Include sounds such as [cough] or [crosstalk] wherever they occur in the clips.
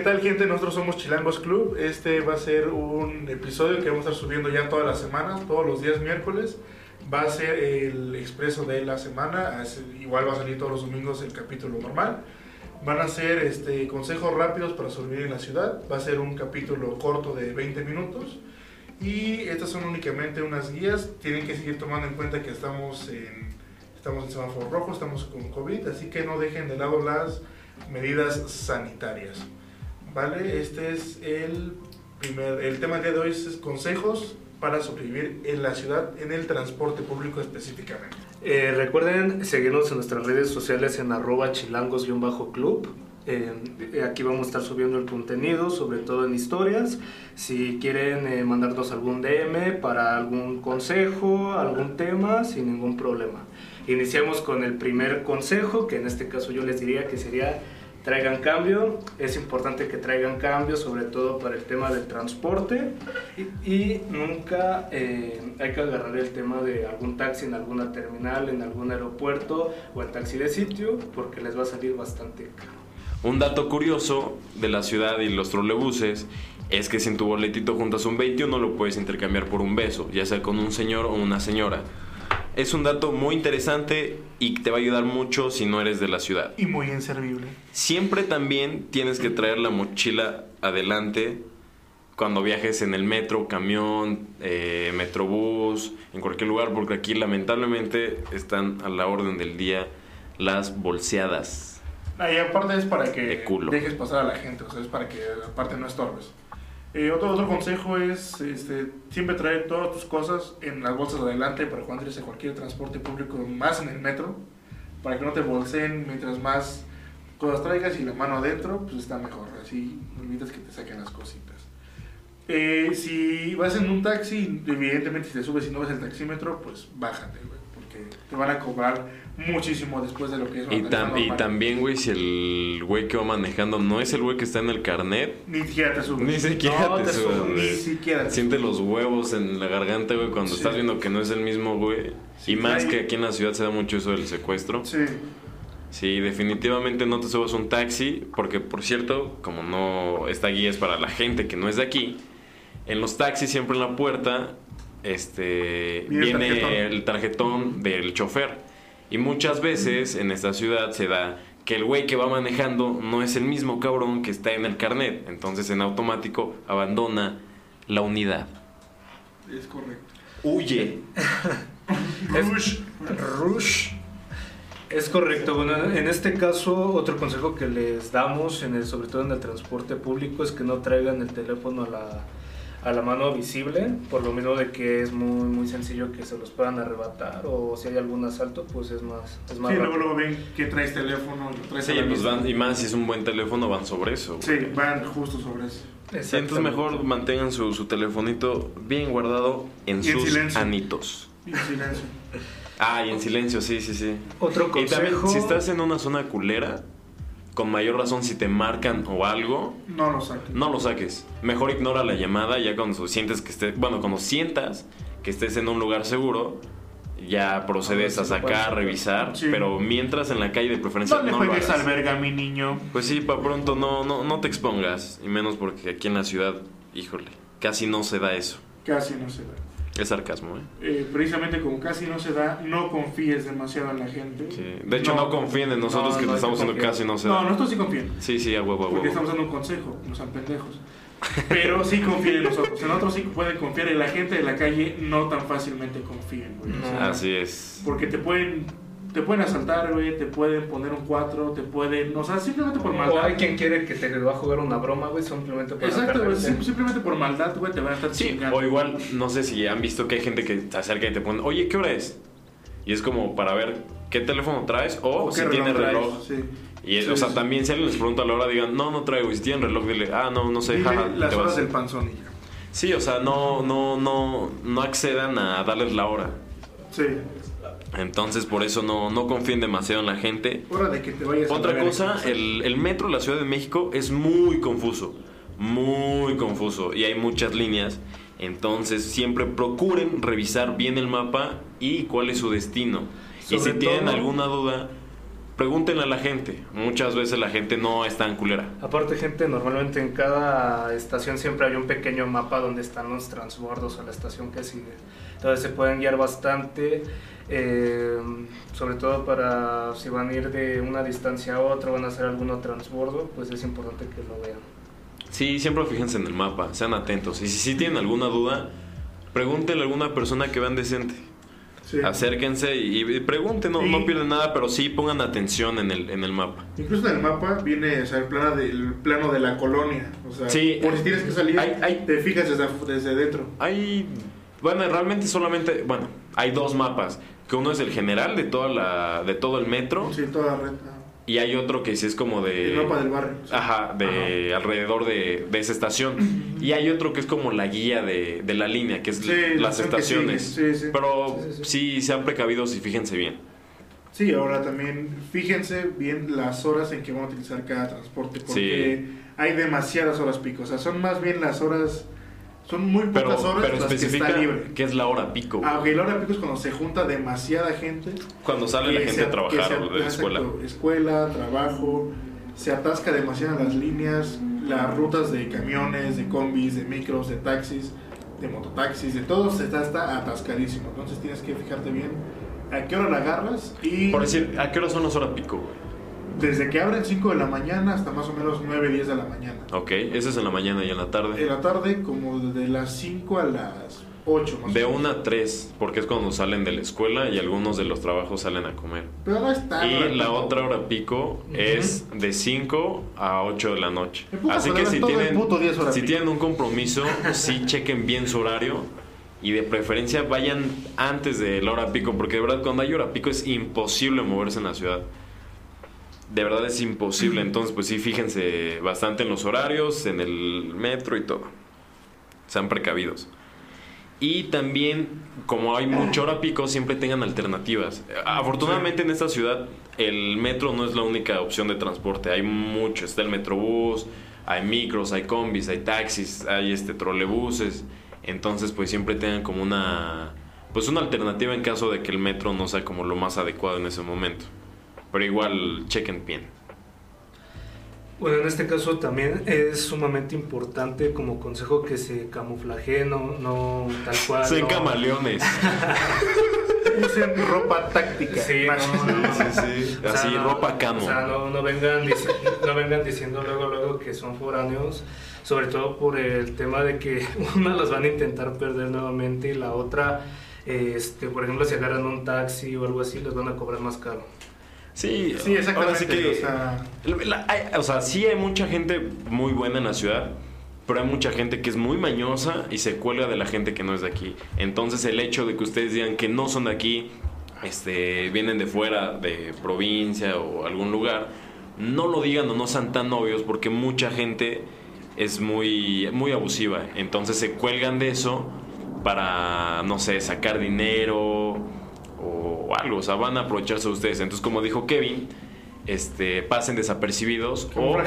¿Qué tal gente? Nosotros somos Chilangos Club. Este va a ser un episodio que vamos a estar subiendo ya todas las semanas, todos los días miércoles. Va a ser el expreso de la semana. Igual va a salir todos los domingos el capítulo normal. Van a ser este, consejos rápidos para sobrevivir en la ciudad. Va a ser un capítulo corto de 20 minutos. Y estas son únicamente unas guías. Tienen que seguir tomando en cuenta que estamos en, estamos en semáforo rojo, estamos con COVID. Así que no dejen de lado las medidas sanitarias. ¿Vale? Este es el primer, el tema de hoy es consejos para sobrevivir en la ciudad, en el transporte público específicamente. Eh, recuerden seguirnos en nuestras redes sociales en arroba chilangos-club. Eh, aquí vamos a estar subiendo el contenido, sobre todo en historias. Si quieren eh, mandarnos algún DM para algún consejo, algún tema, sin ningún problema. Iniciamos con el primer consejo, que en este caso yo les diría que sería traigan cambio. Es importante que traigan cambio, sobre todo para el tema del transporte. Y, nunca eh, hay que agarrar el tema de algún taxi en alguna terminal, en algún aeropuerto o el taxi de sitio, porque les va a salir bastante caro. Un dato curioso de la ciudad y los trolebuses es que si en tu boletito juntas un 21 lo puedes intercambiar por un beso, ya sea con un señor o una señora. Es un dato muy interesante y te va a ayudar mucho si no eres de la ciudad. Y muy inservible. Siempre también tienes que traer la mochila adelante cuando viajes en el metro, camión, eh, metrobús, en cualquier lugar, porque aquí lamentablemente están a la orden del día las bolseadas. Ah, y aparte es para que dejes pasar a la gente, o sea, es para que aparte no estorbes. Eh, otro, otro consejo es este, siempre traer todas tus cosas en las bolsas de adelante para cuando entres en cualquier transporte público, más en el metro, para que no te bolseen mientras más cosas traigas y la mano adentro, pues está mejor. Así evitas que te saquen las cositas. Eh, si vas en un taxi, evidentemente si te subes y no ves el taxímetro, pues bájate, te van a cobrar muchísimo después de lo que es y, y también, güey, si el güey que va manejando no es el güey que está en el carnet. Ni siquiera te subes. Ni siquiera te, subes, Ni siquiera Siente los huevos en la garganta, güey, cuando estás viendo que no es el mismo, güey. y más que aquí en la ciudad se da mucho eso del secuestro. Sí. Sí, definitivamente no te subas un taxi, porque por cierto, como no, esta guía es para la gente que no es de aquí, en los taxis siempre en la puerta este, viene el tarjetón del chofer. Y muchas veces en esta ciudad se da que el güey que va manejando no es el mismo cabrón que está en el carnet. Entonces en automático abandona la unidad. Es correcto. Huye. [laughs] Rush. Rush. Es correcto. Bueno, en este caso, otro consejo que les damos, en el, sobre todo en el transporte público, es que no traigan el teléfono a la a la mano visible, por lo menos de que es muy muy sencillo que se los puedan arrebatar o si hay algún asalto, pues es más es más Sí, luego, luego ven que traes teléfono, traes sí, pues van, y más si es un buen teléfono van sobre eso. Sí, van justo sobre eso. entonces mejor mantengan su, su telefonito bien guardado en sus anitos. Y en silencio. Ah, y en silencio, sí, sí, sí. Otro consejo. Y también, si estás en una zona culera, con mayor razón si te marcan o algo, no lo saques. No lo saques. Mejor ignora la llamada ya cuando sientes que estés, bueno, cuando sientas que estés en un lugar seguro, ya procedes a, sacar, revisar, pero mientras en la calle de preferencia no, no le juegues alberga, mi niño. Pues sí, para pronto no, no, no te expongas, y menos porque aquí en la ciudad, híjole, casi no se da eso. Casi no se da. Es sarcasmo, ¿eh? ¿eh? Precisamente como casi no se da, no confíes demasiado en la gente. De hecho, no, confíen en nosotros que te estamos haciendo casi no se da. No, nosotros sí confían. Sí, sí, a huevo, a huevo. Porque estamos dando un consejo, no sean pendejos. Pero sí confíen en nosotros. En nosotros sí pueden confiar. En la gente de la calle no tan fácilmente confíen, güey. Así es. Porque te pueden te pueden asaltar, güey, te pueden poner un 4, te pueden, o sea, simplemente por maldad. O hay quien quiere que te va a jugar una broma, güey, simplemente por Exacto, güey, simplemente por maldad, güey, te van a estar sí, O igual, no sé si han visto que hay gente que te acerca y te pone, oye, ¿qué hora es? Y es como para ver qué teléfono traes o, si tiene reloj. Sí. Y o sea, también si alguien les pregunta la hora, digan, no, no traigo. Y si tienen reloj, dile, ah, no, no sé. Dile las horas del panzón y ya. Sí, o sea, no, no, no, no accedan a darles la hora. Sí. Entonces por eso no, no confíen demasiado en la gente. de que te vayas Otra cosa, el, el, metro de la Ciudad de México es muy confuso. Muy confuso. Y hay muchas líneas. Entonces siempre procuren revisar bien el mapa y cuál es su destino. y si tienen alguna duda, pregúntenle a la gente. Muchas veces la gente no es tan culera. Aparte, gente, normalmente en cada estación siempre hay un pequeño mapa donde están los transbordos o la estación que sigue. Entonces se pueden guiar bastante, eh, sobre todo para si van a ir de una distancia a otra, van a hacer algún transbordo, pues es importante que lo vean. Sí, siempre fíjense en el mapa, sean atentos. Y si sí tienen alguna duda, pregúntenle a alguna persona que vean decente. Sí. Acérquense y, y pregunten, no, no pierden nada, pero sí pongan atención en el, en el mapa. Incluso en el mapa viene o sea, el, plano de, el plano de la colonia. O sea, Sí. por si tienes que salir, Hay- hay- te fijas desde, dentro. Hay, bueno, realmente solamente, bueno, hay dos mapas. Que uno es el general de toda la, de todo el metro Sí, toda la red. Y hay otro que sí es como de, El mapa del barrio. sí. ajá, de alrededor de, de esa estación. Y hay otro que es como la guía de, de la línea, que es Sí, las estaciones. sí, sí. Pero Sí, sí, sí. sí, sean precavidos y fíjense bien. Sí, ahora también fíjense bien las horas en que van a utilizar cada transporte, porque hay demasiadas horas pico. O sea, son más bien las horas, son muy Pero, pocas horas pero las que está libre. que es la hora pico. Ah, ok, la hora pico es cuando se junta demasiada gente. Cuando sale la gente se- a trabajar se- de la escuela. escuela, trabajo, se atasca demasiado las líneas, las rutas de camiones, de combis, de micros, de taxis, de mototaxis, de todo se está, está atascadísimo. Entonces tienes que fijarte bien a qué hora la agarras y Por decir, ¿a qué hora son las horas pico, güey? Desde que abren 5 de la mañana hasta más o menos 9, 10 de la mañana. Ok, eso es en la mañana y en la tarde. En la tarde como de las 5 a las 8 más De o menos. 1 a 3, porque es cuando salen de la escuela y algunos de los trabajos salen a comer. Pero no está. Y la otra hora pico Ujú. es de 5 a 8 de la noche. Así que si tienen, si pico. tienen un compromiso, sí chequen bien su horario y de preferencia vayan antes de la hora pico, porque de verdad cuando hay hora pico es imposible moverse en la ciudad. De verdad es imposible, entonces pues sí, fíjense bastante en los horarios, en el metro y todo. Sean precavidos. Y también, como hay mucha hora pico, siempre tengan alternativas. Afortunadamente en esta ciudad el metro no es la única opción de transporte. Hay mucho. Está el metrobús, hay micros, hay combis, hay taxis, hay este trolebuses. Entonces, pues siempre tengan como una pues una alternativa en caso de que el metro no sea como lo más adecuado en ese momento. Pero igual chequen bien. Bueno, en este caso también es sumamente importante como consejo que se camuflaje, no, no tal cual. Sean no- camaleones. [laughs] Usen ropa táctica. Sí, no, no, no. Sí, sí. O sea, Así, no- ropa camo. O sea, no, no vengan no vengan diciendo luego, luego que son foráneos, sobre todo por el tema de que [laughs] una los van a intentar perder nuevamente y la otra, este, por ejemplo, si agarran un taxi o algo así, les van a cobrar más caro. Sí, Sí, exactamente. Ahora sí que, o sea, La- hay- o sea, sí hay mucha gente muy buena en la ciudad, pero hay mucha gente que es muy mañosa y se cuelga de la gente que no es de aquí. Entonces el hecho de que ustedes digan que no son de aquí, este, vienen de fuera, de provincia o algún lugar, no lo digan o no sean tan obvios porque mucha gente es muy, muy abusiva. Entonces se cuelgan de eso para, no sé, sacar dinero o algo. O sea, van a aprovecharse de ustedes. Entonces, como dijo Kevin, este, pasen desapercibidos o,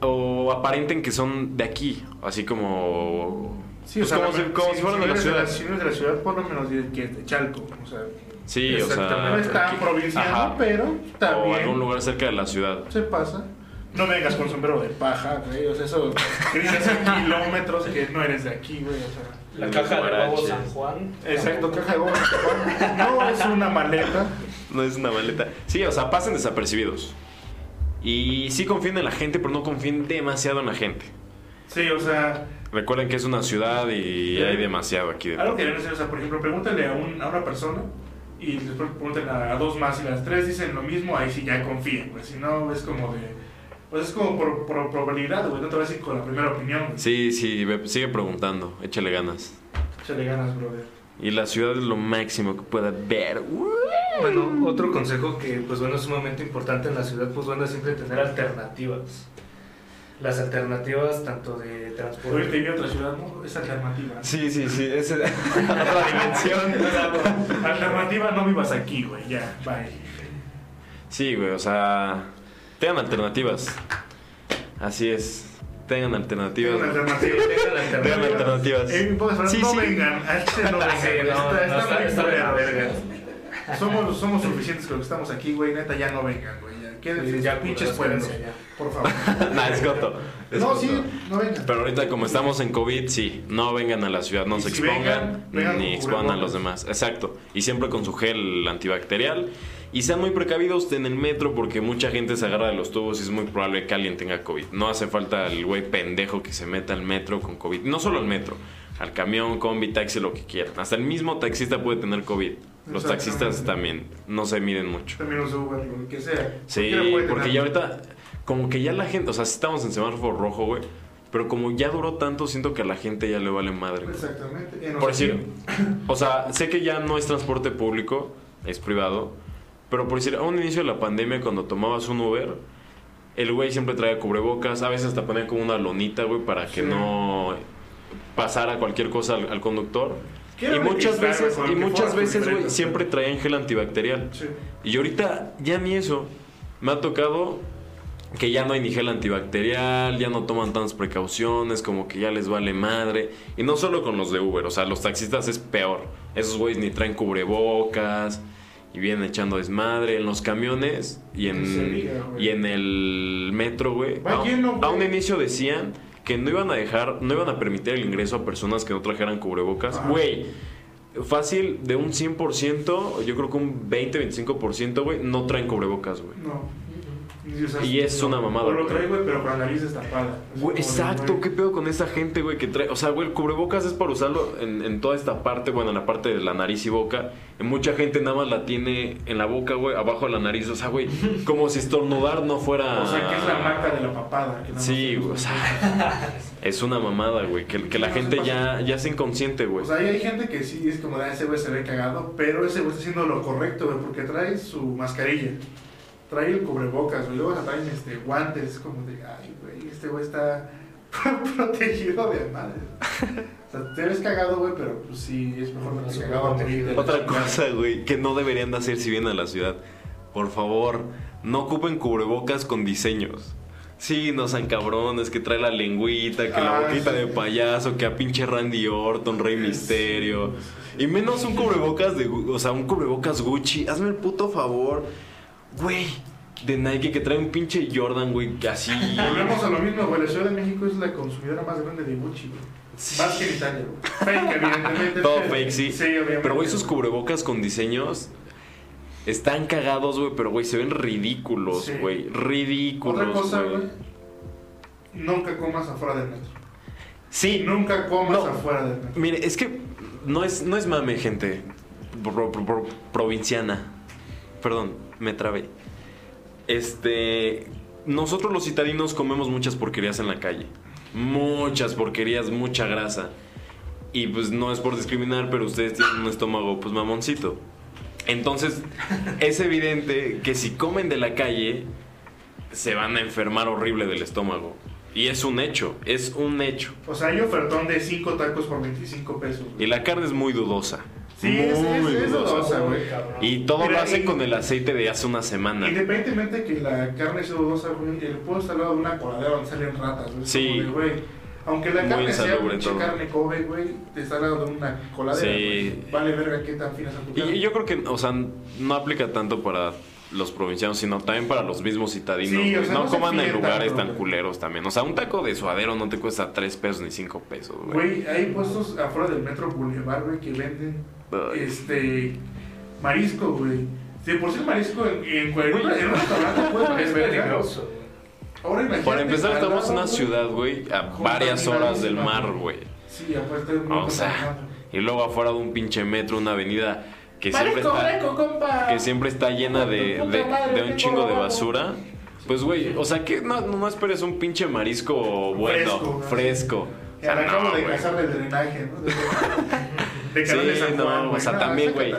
o aparenten que son de aquí. Así como... Sí, pues o sea, como, si, la- como si- si fueran si de la ciudad. si eres de la ciudad, por lo menos dices que es de Chalco. O sea, Sí, o sea... No es tan aquí- provinciano, ajá. pero está o bien. algún lugar cerca de la ciudad. Se pasa. No vengas con sombrero de paja, güey. O sea, eso [laughs] que dices kilómetros que no eres de aquí, güey. O sea. La caja de huevo guaraches. San Juan. Exacto, caja de huevos. No es una maleta. No es una maleta. Sí, o sea, pasen desapercibidos. Y sí confíen en la gente, pero no confíen demasiado en la gente. Sí, o sea, Recuerden que es una ciudad y hay demasiado aquí de algo que deben hacer, o sea, por ejemplo, pregúntale a, un, a una persona y después pregúntale a, a dos más y las tres dicen lo mismo, ahí sí ya confíen, pues si no es como de... Pues es como por, por probabilidad, güey, no te vas a ir con la primera opinión. güey. Sí, sí, sigue preguntando, échale ganas. Échale ganas, brother. Y la ciudad es lo máximo que pueda ver. Bueno, otro consejo que pues bueno es sumamente importante en la ciudad, pues bueno, es siempre tener alternativas. Las alternativas tanto de Hoy transporte. te vi a otra ciudad, ¿no? Es alternativa. Sí, sí, sí, es [laughs] otra dimensión. [laughs] Sea, alternativa, no vivas aquí, güey, ya, bye. Sí, güey, o sea, tengan alternativas. Así es, tengan alternativas. Tengo una alternativa. Tengan alternativas. Eh, Sí, no sí. vengan, a este no vengan. Somos, somos suficientes con lo que estamos aquí, güey. Neta, ya no vengan, güey. Ya, quédense Ya, ya pinches pueblos. Por favor. [laughs] nah, es coto. Es No, sí, no vengan. Pero ahorita como estamos en COVID, sí, no vengan a la ciudad, no Y se si expongan, vengan, vengan ni expongan a los demás. Exacto. Y siempre con su gel antibacterial. Y sean muy precavidos en el metro porque mucha gente se agarra de los tubos y es muy probable que alguien tenga COVID. No hace falta el güey pendejo que se meta al metro con COVID. No solo al metro, al camión, combi, taxi, lo que quieran. Hasta el mismo taxista puede tener COVID. Los taxistas también no se miden mucho. También los Uber, lo que sea. Sí, porque ya ahorita, como que ya la gente, o sea, sí estamos en semáforo rojo, güey. Pero como ya duró tanto, siento que a la gente ya le vale madre. güey. Exactamente. En Por decir, [laughs] o sea, sé que ya no es transporte público, es privado, pero por decir, a un inicio de la pandemia, cuando tomabas un Uber, el güey siempre traía cubrebocas, a veces hasta ponía como una lonita, güey, para que Sí. no pasara cualquier cosa al, al conductor. Quiero Y muchas veces, y muchas veces, güey, siempre traían gel antibacterial. Sí. Y ahorita ya ni eso. Me ha tocado que ya no hay ni gel antibacterial, ya no toman tantas precauciones, como que ya les vale madre. Y no solo con los de Uber, o sea, los taxistas es peor. Esos güeyes ni traen cubrebocas y vienen echando desmadre en los camiones y en, diga, y en el metro, güey. A, un inicio decían que no iban a dejar, no iban a permitir el ingreso a personas que no trajeran cubrebocas. Ajá. Güey, fácil de un 100%, yo creo que un 20-25%, güey, no traen cubrebocas, güey. No. Y, o sea, Y es una mamada, O lo trae, güey, pero con la nariz destapada. Güey, exacto. ¿qué pedo con esa gente, güey, que trae? O sea, güey, el cubrebocas es para usarlo en, en toda esta parte, bueno, en la parte de la nariz y boca. Y mucha gente nada más la tiene en la boca, güey, abajo de la nariz. O sea, güey, [laughs] como si estornudar no fuera... O sea, que es la marca de la papada. que nada Sí, güey, o sea, es una mamada, güey, que, que la no gente ya, ya es inconsciente, güey. O sea, hay gente que sí es como, ah, ese güey se ve cagado, pero ese güey está haciendo lo correcto, güey, porque trae su mascarilla, trae el cubrebocas, güey, luego hasta traen este, guantes, es como de, ay, güey, este güey está [laughs] protegido de madre. O sea, te ves cagado, güey, pero pues sí, es mejor No que se cagado morir. Otra cosa, güey, que no deberían de hacer si vienen a la ciudad. Por favor, no ocupen cubrebocas con diseños. Sí, no sean cabrones, que trae la lengüita, que la Ah, boquita sí. de payaso, que a pinche Randy Orton, Rey Misterio. Y menos un cubrebocas de, o sea, un cubrebocas Gucci. Hazme el puto favor, güey, de Nike que trae un pinche Jordan, güey, que así. Volvemos a lo mismo, güey, la Ciudad de México es la consumidora más grande de Gucci, güey. Más que en Italia, güey. Fake, evidentemente. Todo fake, sí. Sí, obviamente. Pero, güey, esos cubrebocas con diseños están cagados, güey, pero, güey, se ven ridículos, Sí. güey. Ridículos, Otra cosa, güey. güey, nunca comas afuera del metro. Sí, Nunca comas No. afuera del metro. mire, es que no es, no es mame, gente. Pro- pro- pro- provinciana. Perdón, me trabé. Este. Nosotros los citadinos comemos muchas porquerías en la calle. Muchas porquerías, mucha grasa. Y pues no es por discriminar, pero ustedes tienen un estómago pues mamoncito. Entonces, es evidente que si comen de la calle, se van a enfermar horrible del estómago. Y es un hecho, es un hecho. O sea, hay ofertón de 5 tacos por 25 pesos. Y la carne es muy dudosa. Sí, es, Muy es dudosa, güey. Y todo Mira, lo hacen y- con el aceite de hace una semana. Independientemente que la carne sea dudosa, güey, el puedo estar al lado de una coladera donde salen ratas, güey. Sí. como de, güey, aunque la carne sea todo. carne Kobe, güey, te está al lado de una coladera, Sí. güey. Vale verga qué tan fina es tu Y, carne. y yo creo que, o sea, no aplica tanto para los provincianos, sino también para los mismos citadinos. Sí, o güey. sea, no coman en lugares tanto, tan güey. culeros también. O sea, un taco de suadero no te cuesta 3 pesos ni 5 pesos, güey. Güey, hay puestos afuera del metro Boulevard, güey, que venden. Este marisco, güey. Si por ser marisco en, en, en, un- en un restaurante puede verga. [laughs] peligroso. Ahora imagínate. Para empezar, estamos en una ciudad, güey, a varias horas del mar, güey. Sí, aparte es muy O sea, y luego afuera de un pinche metro, una avenida que siempre está... que siempre está llena de, de- de un chingo de basura. Pues, güey, o sea, que no, no esperes un pinche marisco bueno, Fresco, fresco. O sea, Que acabo no, de de drenaje, ¿no? [laughs] De, de Sí, no, o sea, también, güey.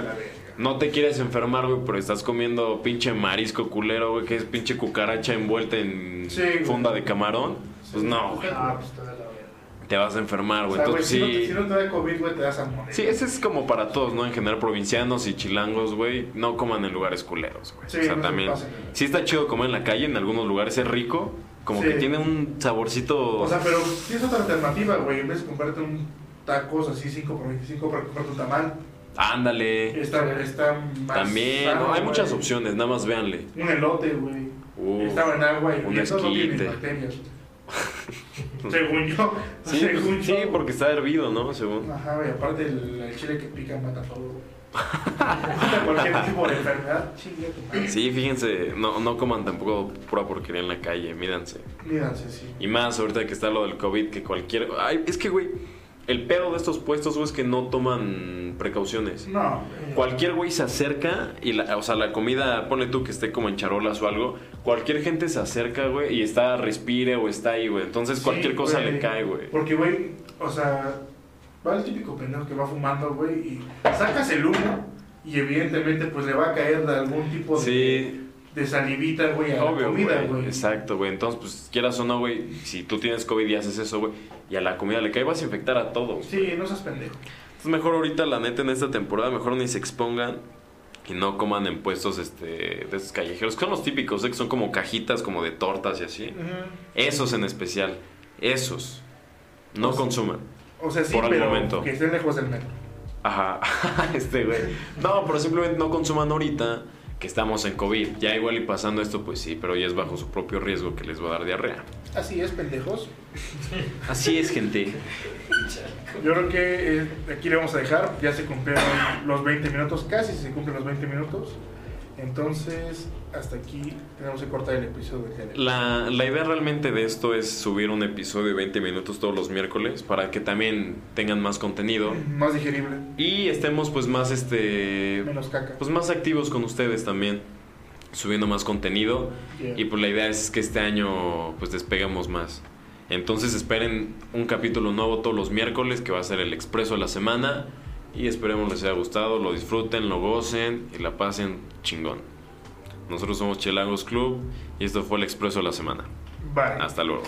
No te quieres enfermar, güey, pero estás comiendo pinche marisco culero, güey, que es pinche cucaracha envuelta en Sí, funda de camarón. Pues no, güey, Ah, pues toda la verga. te vas a enfermar, O güey. sea, güey, Entonces si, no, te- sí. si no te da COVID, güey, te das a morir. Sí, ese es como para todos, ¿no? En general, provincianos y chilangos, güey, no coman en lugares culeros, güey. Sí, o sea, no se también. pasen. Sí está chido comer en la calle, en algunos lugares es rico, como Sí. que tiene un saborcito. O sea, pero tienes otra alternativa, güey. En vez de comprarte un tacos así 5 por 25 para comprar tu tamal, Ándale. Está, está más También, sano, no, hay muchas opciones, nada más véanle. Un elote, güey. Estaba en agua y un eso no tiene bacterias. según yo. Sí, según sí, yo. porque está hervido, ¿no? Según. Ajá, güey, aparte el, el chile que pica mata todo, güey. [laughs] Cualquier tipo de enfermedad, chingue tu madre. Sí, fíjense, no, no coman tampoco pura porquería en la calle, mídanse. Mírense, sí. Y más ahorita que está lo del COVID, que cualquier... Ay, es que, güey, el pedo de estos puestos, güey, es que no toman precauciones. No. eh, Cualquier güey se acerca y, la, o sea, la comida, ponle tú que esté como en charolas o algo, cualquier gente se acerca, güey, y está, respire o está ahí, güey. Entonces sí, cualquier cosa güey. le cae, güey. Porque, güey, o sea, va el típico pendejo que va fumando, güey, y sacas el humo y evidentemente pues le va a caer de algún tipo de, Sí, de salivita, güey, a la comida, güey. güey. Exacto, güey. Entonces, pues, quieras o no, güey, si tú tienes COVID y haces eso, güey, y a la comida le cae, vas a infectar a todos. Sí, no seas pendejo. Es mejor ahorita, la neta, en esta temporada, mejor ni se expongan y no coman en puestos este, de esos callejeros, que son los típicos, ¿eh? que son como cajitas como de tortas y así. Esos en especial, esos. No Pues- consuman. O sea, sí, Por el pero momento. que estén lejos del metro. Ajá, [laughs] este güey. No, pero simplemente no consuman ahorita que estamos en COVID. Ya igual y pasando esto, pues sí, pero ya es bajo su propio riesgo que les va a dar diarrea. Así es, pendejos. Así es, gente. Yo creo que eh, aquí le vamos a dejar. Ya se cumplieron los 20 minutos, casi se cumplen los 20 minutos. Entonces, hasta aquí tenemos que cortar el episodio de. La, la idea realmente de esto es subir un episodio de 20 minutos todos los miércoles para que también tengan más contenido [clears throat] Más digerible, y estemos pues más este menos caca. pues más activos con ustedes también subiendo más contenido Yeah. y pues la idea es que este año pues despeguemos más. Entonces esperen un capítulo nuevo todos los miércoles que va a ser el expreso de la semana y esperemos les haya gustado, lo disfruten, lo gocen y la pasen chingón. Nosotros somos Chelagos Club y esto fue el expreso de la semana. Bye. Hasta luego.